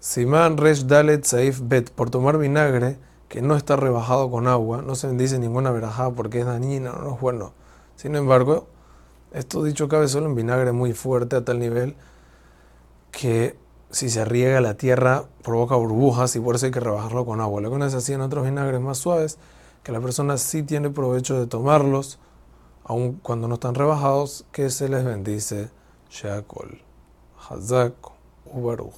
Simán Resh Dalet Saif Bet, por tomar vinagre que no está rebajado con agua, no se bendice ninguna verajá porque es dañina, no es bueno. Sin embargo, esto dicho cabe solo en vinagre muy fuerte a tal nivel que si se riega la tierra provoca burbujas y por eso hay que rebajarlo con agua. Lo que es así en otros vinagres más suaves, que la persona sí tiene provecho de tomarlos, aun cuando no están rebajados, que se les bendice. Shakol, Hazak, Ubaruch.